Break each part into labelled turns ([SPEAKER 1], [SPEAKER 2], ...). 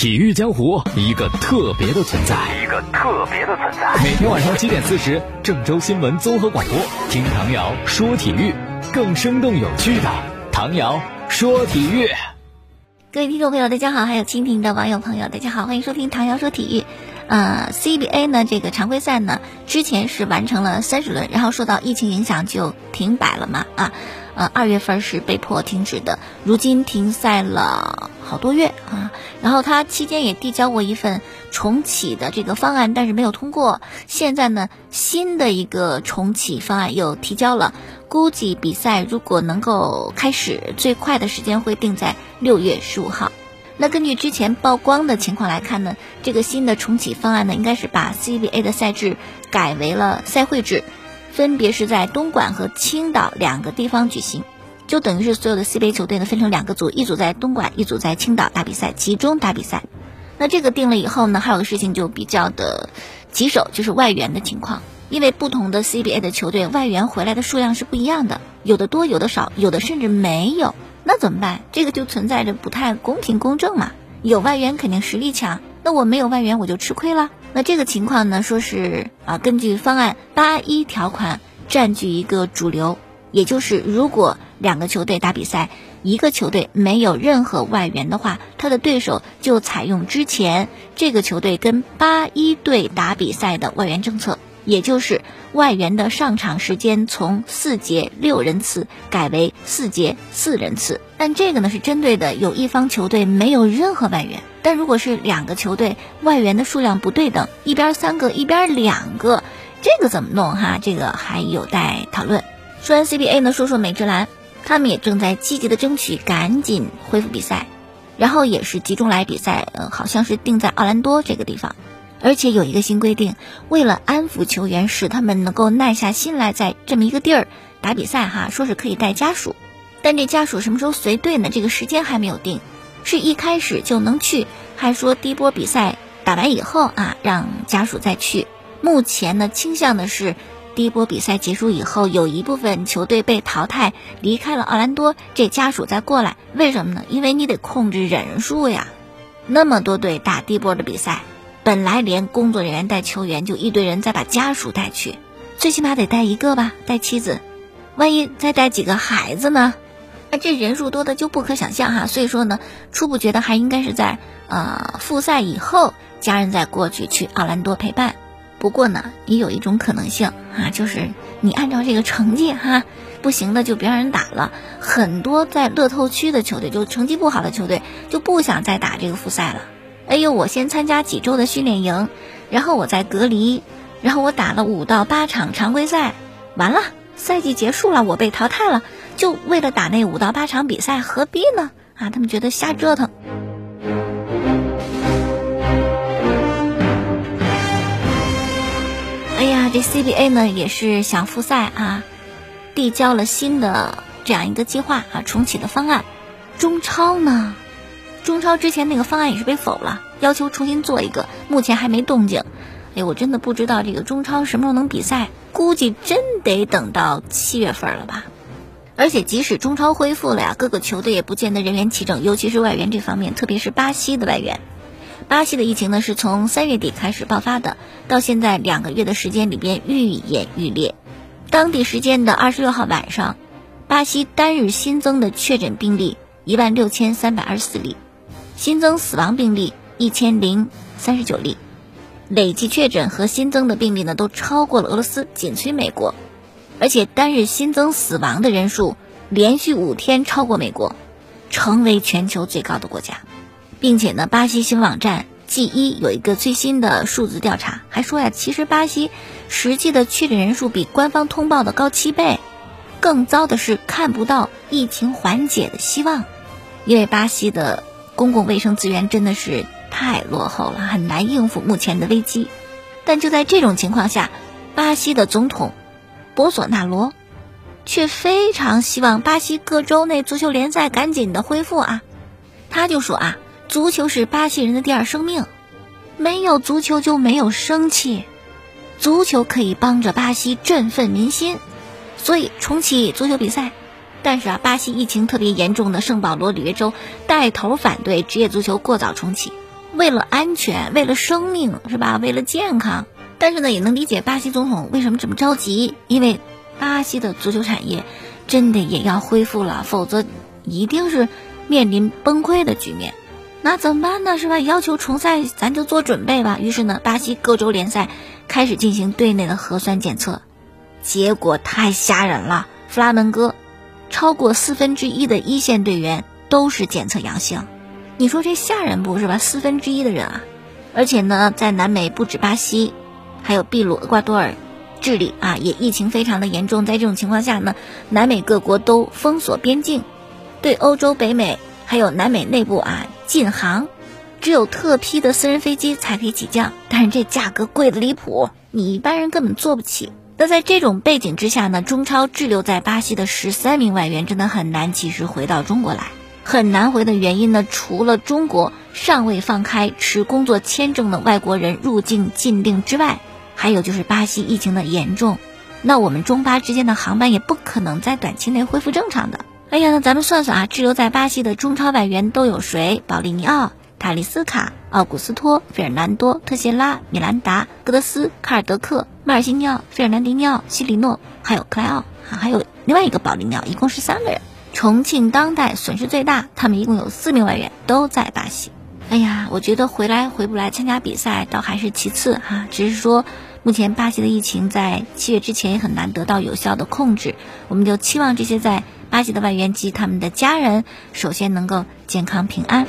[SPEAKER 1] 体育江湖一个特别的存在，
[SPEAKER 2] 一个特别的存在。
[SPEAKER 1] 每天晚上七点四十，郑州新闻综合广播，听唐瑶说体育，更生动有趣的唐瑶说体育。
[SPEAKER 3] 各位听众朋友，大家好，还有蜻蜓的网友朋友，大家好，欢迎收听唐瑶说体育。呃，CBA 呢这个常规赛呢，之前是完成了三十轮，然后受到疫情影响就停摆了嘛啊。呃，二月份是被迫停止的，如今停赛了好多月啊。然后他期间也递交过一份重启的这个方案，但是没有通过。现在呢，新的一个重启方案又提交了，估计比赛如果能够开始，最快的时间会定在六月十五号。那根据之前曝光的情况来看呢，这个新的重启方案呢，应该是把 CBA 的赛制改为了赛会制。分别是在东莞和青岛两个地方举行，就等于是所有的 CBA 球队呢分成两个组，一组在东莞，一组在青岛打比赛，集中打比赛。那这个定了以后呢，还有个事情就比较的棘手，就是外援的情况。因为不同的 CBA 的球队外援回来的数量是不一样的，有的多，有的少，有的甚至没有。那怎么办？这个就存在着不太公平公正嘛。有外援肯定实力强，那我没有外援我就吃亏了。那这个情况呢，说是啊，根据方案八一条款占据一个主流，也就是如果两个球队打比赛，一个球队没有任何外援的话，他的对手就采用之前这个球队跟八一队打比赛的外援政策，也就是外援的上场时间从四节六人次改为四节四人次。但这个呢是针对的有一方球队没有任何外援。但如果是两个球队外援的数量不对等，一边三个，一边两个，这个怎么弄哈？这个还有待讨论。说完 CBA 呢，说说美职篮，他们也正在积极的争取赶紧恢复比赛，然后也是集中来比赛，呃，好像是定在奥兰多这个地方，而且有一个新规定，为了安抚球员，使他们能够耐下心来在这么一个地儿打比赛哈，说是可以带家属，但这家属什么时候随队呢？这个时间还没有定。是一开始就能去，还说第一波比赛打完以后啊，让家属再去。目前呢，倾向的是第一波比赛结束以后，有一部分球队被淘汰，离开了奥兰多，这家属再过来。为什么呢？因为你得控制人数呀，那么多队打第一波的比赛，本来连工作人员带球员就一堆人，再把家属带去，最起码得带一个吧，带妻子，万一再带几个孩子呢？那这人数多的就不可想象哈，所以说呢，初步觉得还应该是在呃复赛以后，家人再过去去奥兰多陪伴。不过呢，也有一种可能性啊，就是你按照这个成绩哈，不行的就别让人打了。很多在乐透区的球队，就成绩不好的球队，就不想再打这个复赛了。哎呦，我先参加几周的训练营，然后我再隔离，然后我打了五到八场常规赛，完了赛季结束了，我被淘汰了。就为了打那五到八场比赛，何必呢？啊，他们觉得瞎折腾。哎呀，这 CBA 呢也是想复赛啊，递交了新的这样一个计划啊，重启的方案。中超呢，中超之前那个方案也是被否了，要求重新做一个，目前还没动静。哎，我真的不知道这个中超什么时候能比赛，估计真得等到七月份了吧。而且即使中超恢复了呀，各个球队也不见得人员齐整，尤其是外援这方面，特别是巴西的外援。巴西的疫情呢是从三月底开始爆发的，到现在两个月的时间里边愈演愈烈。当地时间的二十六号晚上，巴西单日新增的确诊病例一万六千三百二十四例，新增死亡病例一千零三十九例，累计确诊和新增的病例呢都超过了俄罗斯，紧随美国。而且单日新增死亡的人数连续五天超过美国，成为全球最高的国家，并且呢，巴西新网站 G 一有一个最新的数字调查，还说呀，其实巴西实际的确诊人数比官方通报的高七倍，更糟的是看不到疫情缓解的希望，因为巴西的公共卫生资源真的是太落后了，很难应付目前的危机。但就在这种情况下，巴西的总统。博索纳罗却非常希望巴西各州内足球联赛赶紧的恢复啊！他就说啊，足球是巴西人的第二生命，没有足球就没有生气，足球可以帮着巴西振奋民心，所以重启足球比赛。但是啊，巴西疫情特别严重的圣保罗里约州带头反对职业足球过早重启，为了安全，为了生命，是吧？为了健康。但是呢，也能理解巴西总统为什么这么着急，因为巴西的足球产业真的也要恢复了，否则一定是面临崩溃的局面。那怎么办呢？是吧？要求重赛，咱就做准备吧。于是呢，巴西各州联赛开始进行队内的核酸检测，结果太吓人了。弗拉门戈超过四分之一的一线队员都是检测阳性，你说这吓人不是吧？四分之一的人啊！而且呢，在南美不止巴西，还有秘鲁、厄瓜多尔、智利啊，也疫情非常的严重。在这种情况下呢，南美各国都封锁边境，对欧洲、北美还有南美内部啊。禁航，只有特批的私人飞机才可以起降，但是这价格贵的离谱，你一般人根本坐不起。那在这种背景之下呢，中超滞留在巴西的十三名外援真的很难及时回到中国来。很难回的原因呢，除了中国尚未放开持工作签证的外国人入境禁令之外，还有就是巴西疫情的严重，那我们中巴之间的航班也不可能在短期内恢复正常的。哎呀，那咱们算算啊，滞留在巴西的中超外援都有谁？保利尼奥、塔利斯卡、奥古斯托、费尔南多、特谢拉、米兰达、戈德斯、卡尔德克、马尔西尼奥、费尔南迪尼奥、西里诺，还有克莱奥啊，还有另外一个保利尼奥，一共是三个人。重庆当代损失最大，他们一共有四名外援都在巴西。哎呀，我觉得回来回不来参加比赛倒还是其次哈，只是说目前巴西的疫情在七月之前也很难得到有效的控制，我们就期望这些在。巴西的外援及他们的家人，首先能够健康平安。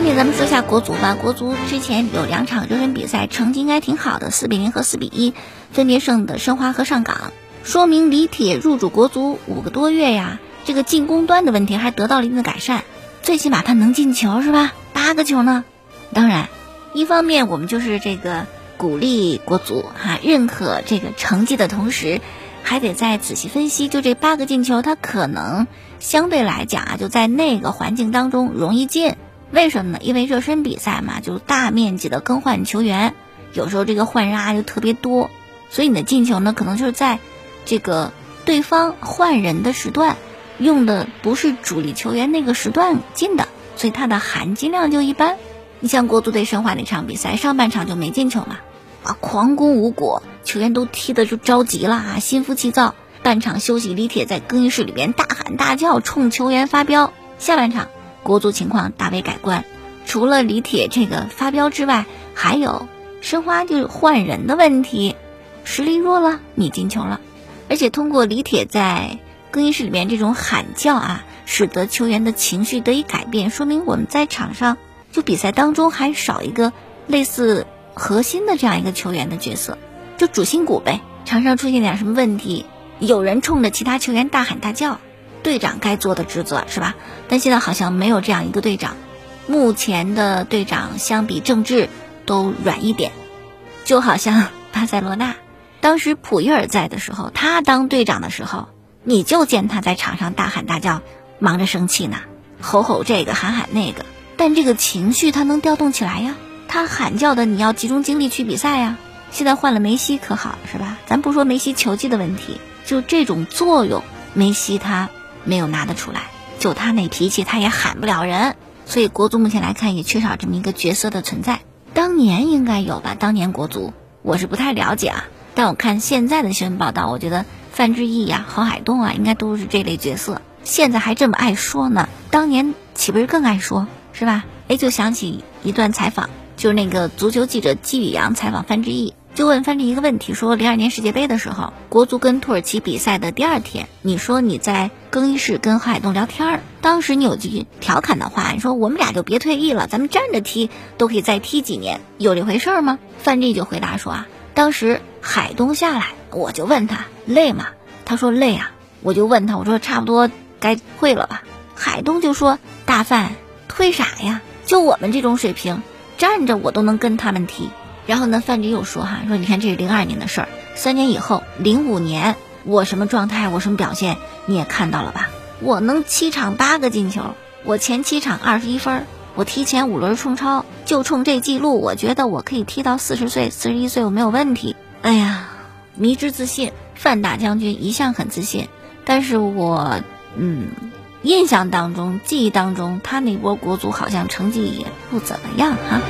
[SPEAKER 3] 下面咱们说一下国足吧。国足之前有两场热身比赛，成绩应该挺好的，四比零和四比一，分别胜的申花和上港，说明李铁入主国足五个多月呀，这个进攻端的问题还得到了一定的改善，最起码他能进球是吧？八个球呢。当然，一方面我们就是这个。鼓励国足哈，认可这个成绩的同时，还得再仔细分析。就这八个进球，他可能相对来讲啊，就在那个环境当中容易进。为什么呢？因为热身比赛嘛，就大面积的更换球员，有时候这个换人啊就特别多，所以你的进球呢，可能就是在这个对方换人的时段，用的不是主力球员那个时段进的，所以它的含金量就一般。你像国足对申花那场比赛，上半场就没进球嘛。啊，狂攻无果，球员都踢得就着急了啊，心浮气躁。半场休息，李铁在更衣室里边大喊大叫，冲球员发飙。下半场，国足情况大为改观，除了李铁这个发飙之外，还有申花就是换人的问题，实力弱了，你进球了。而且通过李铁在更衣室里面这种喊叫啊，使得球员的情绪得以改变，说明我们在场上就比赛当中还少一个类似。核心的这样一个球员的角色，就主心骨呗。场上出现点什么问题，有人冲着其他球员大喊大叫，队长该做的职责是吧？但现在好像没有这样一个队长。目前的队长相比郑智都软一点，就好像巴塞罗那，当时普约尔在的时候，他当队长的时候，你就见他在场上大喊大叫，忙着生气呢，吼吼这个喊喊那个，但这个情绪他能调动起来呀。他喊叫的，你要集中精力去比赛呀。现在换了梅西可好是吧？咱不说梅西球技的问题，就这种作用，梅西他没有拿得出来。就他那脾气，他也喊不了人。所以国足目前来看也缺少这么一个角色的存在。当年应该有吧？当年国足我是不太了解啊，但我看现在的新闻报道，我觉得范志毅呀、郝海东啊，应该都是这类角色。现在还这么爱说呢，当年岂不是更爱说，是吧？哎，就想起一段采访。就是那个足球记者季宇阳采访范志毅，就问范志一个问题：说零二年世界杯的时候，国足跟土耳其比赛的第二天，你说你在更衣室跟郝海东聊天儿，当时你有句调侃的话，你说我们俩就别退役了，咱们站着踢都可以再踢几年，有这回事儿吗？范志就回答说啊，当时海东下来，我就问他累吗？他说累啊，我就问他，我说差不多该退了吧？海东就说大范退啥呀？就我们这种水平。站着我都能跟他们踢，然后呢，范志又说哈，说你看这是零二年的事儿，三年以后零五年我什么状态，我什么表现你也看到了吧？我能七场八个进球，我前七场二十一分，我提前五轮冲超，就冲这记录，我觉得我可以踢到四十岁、四十一岁我没有问题。哎呀，迷之自信，范大将军一向很自信，但是我嗯，印象当中、记忆当中，他那波国足好像成绩也不怎么样哈。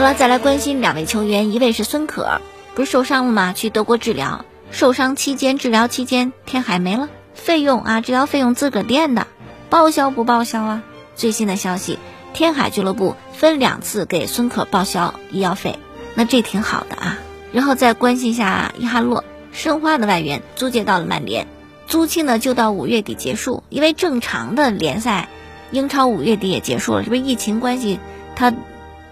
[SPEAKER 3] 好了，再来关心两位球员，一位是孙可，不是受伤了吗？去德国治疗，受伤期间、治疗期间，天海没了，费用啊，治疗费用自个垫的，报销不报销啊？最新的消息，天海俱乐部分两次给孙可报销医药费，那这挺好的啊。然后再关心一下伊哈洛，申花的外援租借到了曼联，租期呢就到五月底结束，因为正常的联赛，英超五月底也结束了，这不是疫情关系，他。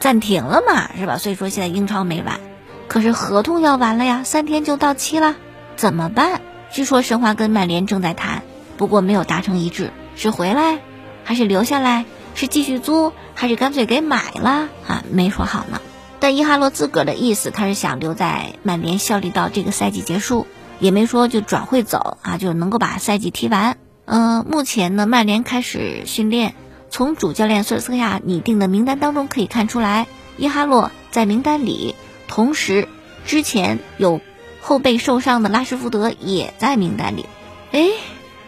[SPEAKER 3] 暂停了嘛，是吧？所以说现在英超没完，可是合同要完了呀，三天就到期了，怎么办？据说申花跟曼联正在谈，不过没有达成一致，是回来还是留下来？是继续租还是干脆给买了？啊，没说好呢。但伊哈洛自个儿的意思，他是想留在曼联效力到这个赛季结束，也没说就转会走啊，就能够把赛季踢完。嗯，目前呢，曼联开始训练。从主教练索尔斯克亚拟定的名单当中可以看出来，伊哈洛在名单里，同时之前有后背受伤的拉什福德也在名单里。哎，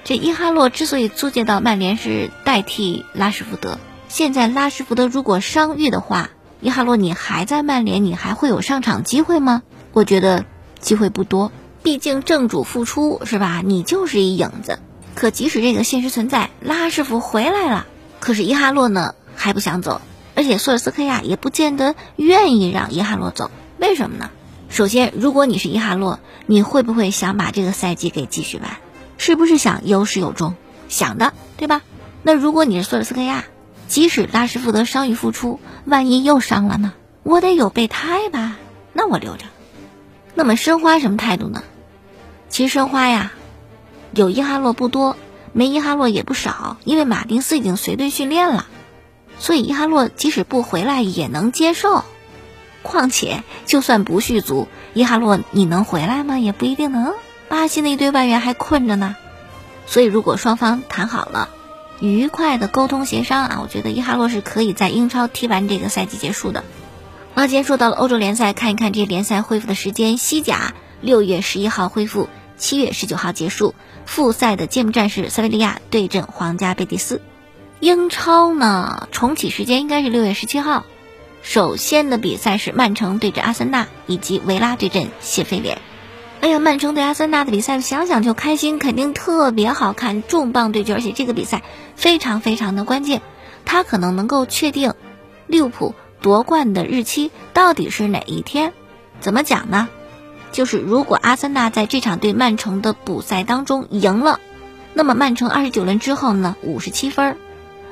[SPEAKER 3] 这伊哈洛之所以租借到曼联是代替拉什福德，现在拉什福德如果伤愈的话，伊哈洛你还在曼联，你还会有上场机会吗？我觉得机会不多，毕竟正主复出是吧？你就是一影子。可即使这个现实存在，拉什福回来了。可是伊哈洛呢还不想走，而且索尔斯克亚也不见得愿意让伊哈洛走。为什么呢？首先，如果你是伊哈洛，你会不会想把这个赛季给继续完？是不是想有始有终？想的，对吧？那如果你是索尔斯克亚，即使拉什福德伤愈复出，万一又伤了呢？我得有备胎吧？那我留着。那么申花什么态度呢？其实申花呀，有伊哈洛不多。没伊哈洛也不少，因为马丁斯已经随队训练了，所以伊哈洛即使不回来也能接受。况且就算不续租，伊哈洛你能回来吗？也不一定能。巴西那一堆外援还困着呢，所以如果双方谈好了，愉快的沟通协商啊，我觉得伊哈洛是可以在英超踢完这个赛季结束的。那，今天说到了欧洲联赛，看一看这些联赛恢复的时间：西甲六月十一号恢复，七月十九号结束。复赛的揭幕战是塞维利亚对阵皇家贝蒂斯，英超呢重启时间应该是六月十七号。首先的比赛是曼城对阵阿森纳，以及维拉对阵谢菲联。哎呀，曼城对阿森纳的比赛想想就开心，肯定特别好看，重磅对决，而且这个比赛非常非常的关键，它可能能够确定利物浦夺冠的日期到底是哪一天。怎么讲呢？就是如果阿森纳在这场对曼城的补赛当中赢了，那么曼城二十九轮之后呢五十七分，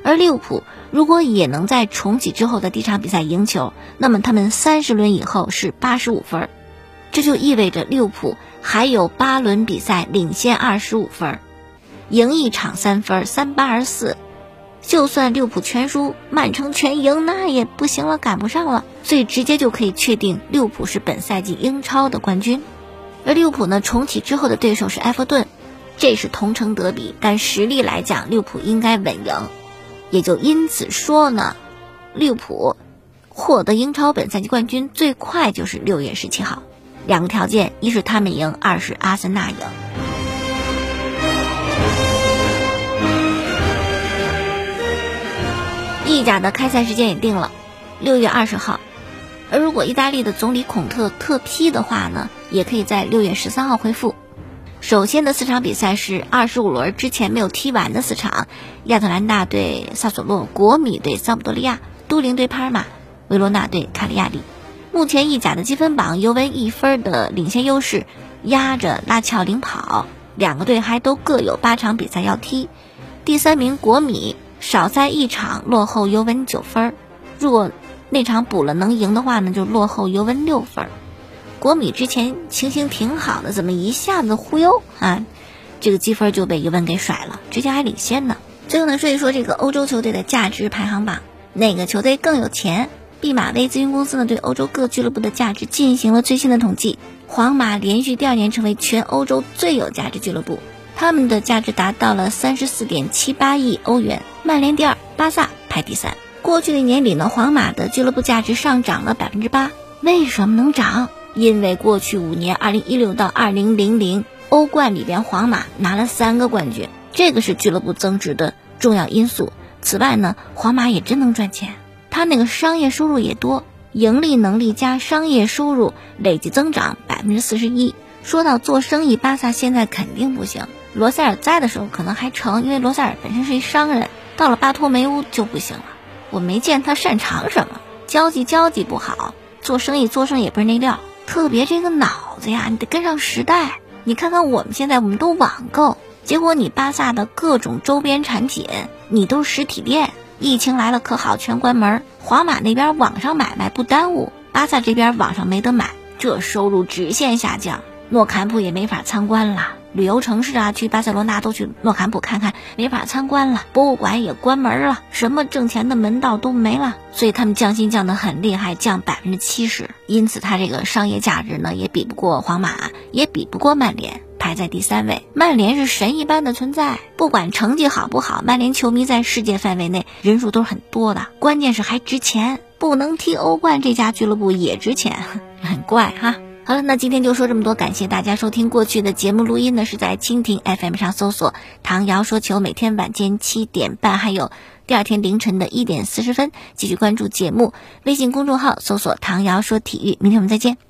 [SPEAKER 3] 而利物浦如果也能在重启之后的第一场比赛赢球，那么他们三十轮以后是八十五分，这就意味着利物浦还有八轮比赛领先二十五分，赢一场三分，三八二十四。就算利物浦全输，曼城全赢，那也不行了，赶不上了，所以直接就可以确定利物浦是本赛季英超的冠军。而利物浦呢，重启之后的对手是埃弗顿，这是同城德比，但实力来讲，利物浦应该稳赢。也就因此说呢，利物浦获得英超本赛季冠军最快就是六月十七号。两个条件，一是他们赢，二是阿森纳赢。意甲的开赛时间也定了，六月二十号。而如果意大利的总理孔特特批的话呢，也可以在六月十三号恢复。首先的四场比赛是二十五轮之前没有踢完的四场：亚特兰大对萨索洛、国米对桑普多利亚、都灵对帕尔马、维罗纳对卡利亚里。目前意甲的积分榜，尤文一分的领先优势，压着拉乔领跑。两个队还都各有八场比赛要踢。第三名国米。少赛一场，落后尤文九分。如果那场补了能赢的话呢，就落后尤文六分。国米之前情形挺好的，怎么一下子忽悠啊？这个积分就被尤文给甩了，之前还领先呢。最后呢，说一说这个欧洲球队的价值排行榜，哪个球队更有钱？毕马威咨询公司呢，对欧洲各俱乐部的价值进行了最新的统计，皇马连续第二年成为全欧洲最有价值俱乐部。他们的价值达到了三十四点七八亿欧元，曼联第二，巴萨排第三。过去的年里呢，皇马的俱乐部价值上涨了百分之八。为什么能涨？因为过去五年，二零一六到二零零零，欧冠里边皇马拿了三个冠军，这个是俱乐部增值的重要因素。此外呢，皇马也真能赚钱，他那个商业收入也多，盈利能力加商业收入累计增长百分之四十一。说到做生意，巴萨现在肯定不行。罗塞尔在的时候可能还成，因为罗塞尔本身是一商人，到了巴托梅乌就不行了。我没见他擅长什么，交际交际不好，做生意做生意也不是那料。特别这个脑子呀，你得跟上时代。你看看我们现在，我们都网购，结果你巴萨的各种周边产品，你都是实体店。疫情来了可好，全关门。皇马那边网上买卖不耽误，巴萨这边网上没得买，这收入直线下降。诺坎普也没法参观了，旅游城市啊，去巴塞罗那都去诺坎普看看，没法参观了。博物馆也关门了，什么挣钱的门道都没了。所以他们降薪降得很厉害，降百分之七十。因此，他这个商业价值呢，也比不过皇马，也比不过曼联，排在第三位。曼联是神一般的存在，不管成绩好不好，曼联球迷在世界范围内人数都是很多的。关键是还值钱，不能踢欧冠，这家俱乐部也值钱，很怪哈。好了，那今天就说这么多，感谢大家收听。过去的节目录音呢是在蜻蜓 FM 上搜索“唐瑶说球”，每天晚间七点半，还有第二天凌晨的一点四十分，继续关注节目。微信公众号搜索“唐瑶说体育”，明天我们再见。